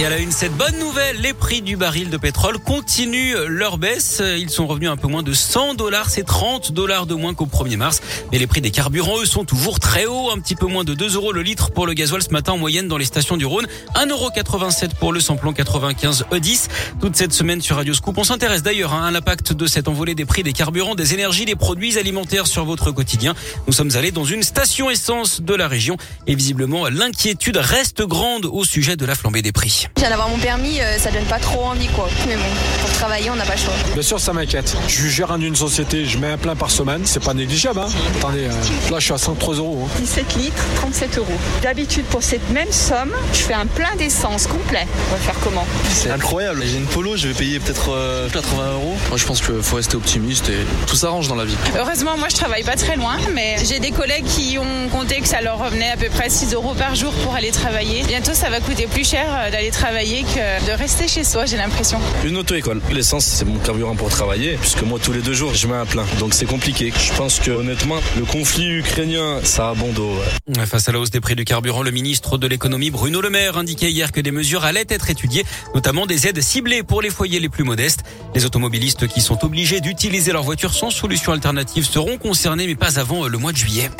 Et à la une, cette bonne nouvelle, les prix du baril de pétrole continuent leur baisse. Ils sont revenus un peu moins de 100 dollars, c'est 30 dollars de moins qu'au 1er mars. Mais les prix des carburants, eux, sont toujours très hauts, un petit peu moins de 2 euros le litre pour le gasoil ce matin en moyenne dans les stations du Rhône, 1,87 pour le samplon 95 E10. Toute cette semaine sur Radio Scoop, on s'intéresse d'ailleurs hein, à l'impact de cette envolée des prix des carburants, des énergies, des produits alimentaires sur votre quotidien. Nous sommes allés dans une station essence de la région et visiblement l'inquiétude reste grande au sujet de la flambée des prix. Je viens d'avoir mon permis, euh, ça donne pas trop envie quoi. Mais bon, pour travailler, on n'a pas le choix. Bien sûr, ça m'inquiète. Je suis gérant d'une société, je mets un plein par semaine, c'est pas négligeable. Hein. Attendez, euh, là je suis à 103 euros. Hein. 17 litres, 37 euros. D'habitude, pour cette même somme, je fais un plein d'essence complet. On va faire comment C'est incroyable. J'ai une polo, je vais payer peut-être euh, 80 euros. Moi, je pense qu'il faut rester optimiste et tout s'arrange dans la vie. Heureusement, moi je travaille pas très loin, mais j'ai des collègues qui ont compté que ça leur revenait à peu près 6 euros par jour pour aller travailler. Bientôt, ça va coûter plus cher euh, d'aller travailler que de rester chez soi, j'ai l'impression. Une auto-école. L'essence, c'est mon carburant pour travailler, puisque moi, tous les deux jours, je mets un plein. Donc, c'est compliqué. Je pense que, honnêtement, le conflit ukrainien, ça a bon dos. ouais. Face à la hausse des prix du carburant, le ministre de l'économie Bruno Le Maire indiquait hier que des mesures allaient être étudiées, notamment des aides ciblées pour les foyers les plus modestes. Les automobilistes qui sont obligés d'utiliser leur voiture sans solution alternative seront concernés, mais pas avant le mois de juillet.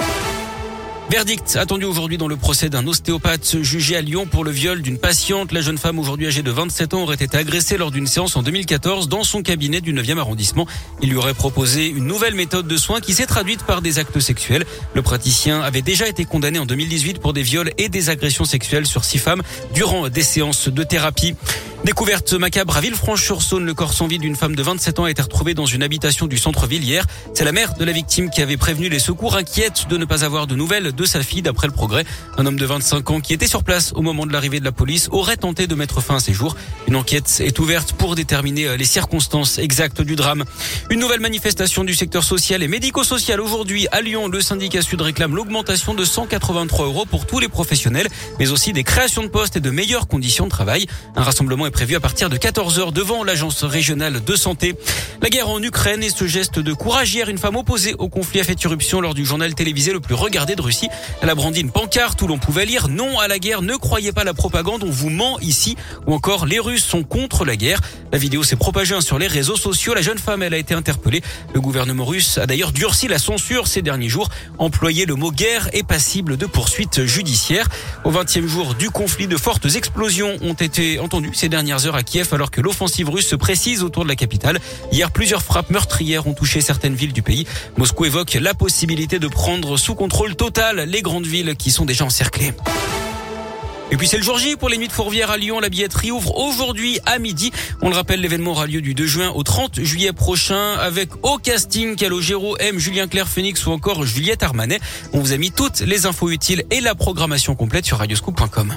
Verdict attendu aujourd'hui dans le procès d'un ostéopathe jugé à Lyon pour le viol d'une patiente. La jeune femme aujourd'hui âgée de 27 ans aurait été agressée lors d'une séance en 2014 dans son cabinet du 9e arrondissement. Il lui aurait proposé une nouvelle méthode de soins qui s'est traduite par des actes sexuels. Le praticien avait déjà été condamné en 2018 pour des viols et des agressions sexuelles sur six femmes durant des séances de thérapie. Découverte macabre à Villefranche-sur-Saône, le corps sans vie d'une femme de 27 ans a été retrouvé dans une habitation du centre-ville hier. C'est la mère de la victime qui avait prévenu les secours inquiète de ne pas avoir de nouvelles de sa fille d'après le progrès. Un homme de 25 ans qui était sur place au moment de l'arrivée de la police aurait tenté de mettre fin à ses jours. Une enquête est ouverte pour déterminer les circonstances exactes du drame. Une nouvelle manifestation du secteur social et médico-social aujourd'hui à Lyon. Le syndicat Sud réclame l'augmentation de 183 euros pour tous les professionnels, mais aussi des créations de postes et de meilleures conditions de travail. Un rassemblement est à partir de 14h devant l'agence régionale de santé. La guerre en Ukraine et ce geste de courage hier, une femme opposée au conflit a fait irruption lors du journal télévisé le plus regardé de Russie. Elle a brandi une pancarte où l'on pouvait lire non à la guerre, ne croyez pas la propagande, on vous ment ici, ou encore les Russes sont contre la guerre. La vidéo s'est propagée sur les réseaux sociaux. La jeune femme, elle a été interpellée. Le gouvernement russe a d'ailleurs durci la censure ces derniers jours. Employer le mot guerre est passible de poursuites judiciaires. Au 20e jour du conflit, de fortes explosions ont été entendues ces dernières heures à Kiev alors que l'offensive russe se précise autour de la capitale. Hier, plusieurs frappes meurtrières ont touché certaines villes du pays. Moscou évoque la possibilité de prendre sous contrôle total les grandes villes qui sont déjà encerclées. Et puis c'est le jour J pour les nuits de Fourvière à Lyon. La billetterie ouvre aujourd'hui à midi. On le rappelle, l'événement aura lieu du 2 juin au 30 juillet prochain avec au casting Calogero, M, Julien Clerc, Phoenix ou encore Juliette Armanet. On vous a mis toutes les infos utiles et la programmation complète sur radioscoop.com.